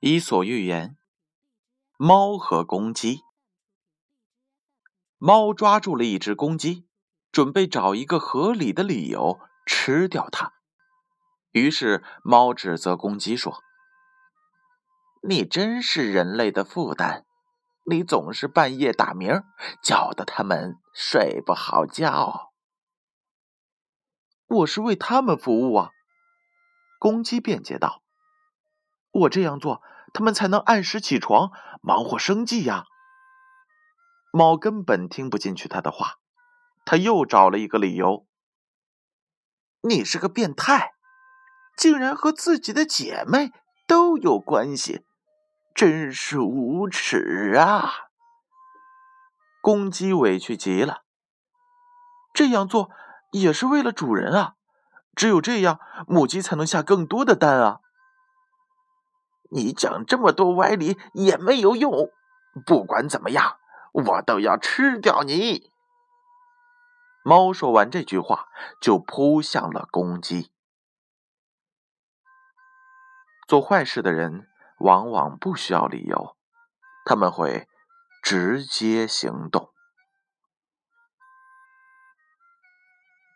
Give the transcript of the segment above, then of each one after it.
伊索寓言：猫和公鸡。猫抓住了一只公鸡，准备找一个合理的理由吃掉它。于是，猫指责公鸡说：“你真是人类的负担，你总是半夜打鸣，叫得他们睡不好觉。”我是为他们服务啊！公鸡辩解道。我这样做，他们才能按时起床，忙活生计呀。猫根本听不进去他的话，他又找了一个理由：“你是个变态，竟然和自己的姐妹都有关系，真是无耻啊！”公鸡委屈极了，这样做也是为了主人啊，只有这样，母鸡才能下更多的蛋啊。你讲这么多歪理也没有用，不管怎么样，我都要吃掉你。猫说完这句话，就扑向了公鸡。做坏事的人往往不需要理由，他们会直接行动。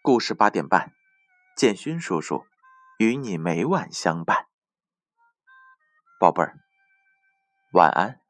故事八点半，建勋叔叔与你每晚相伴。宝贝儿，晚安。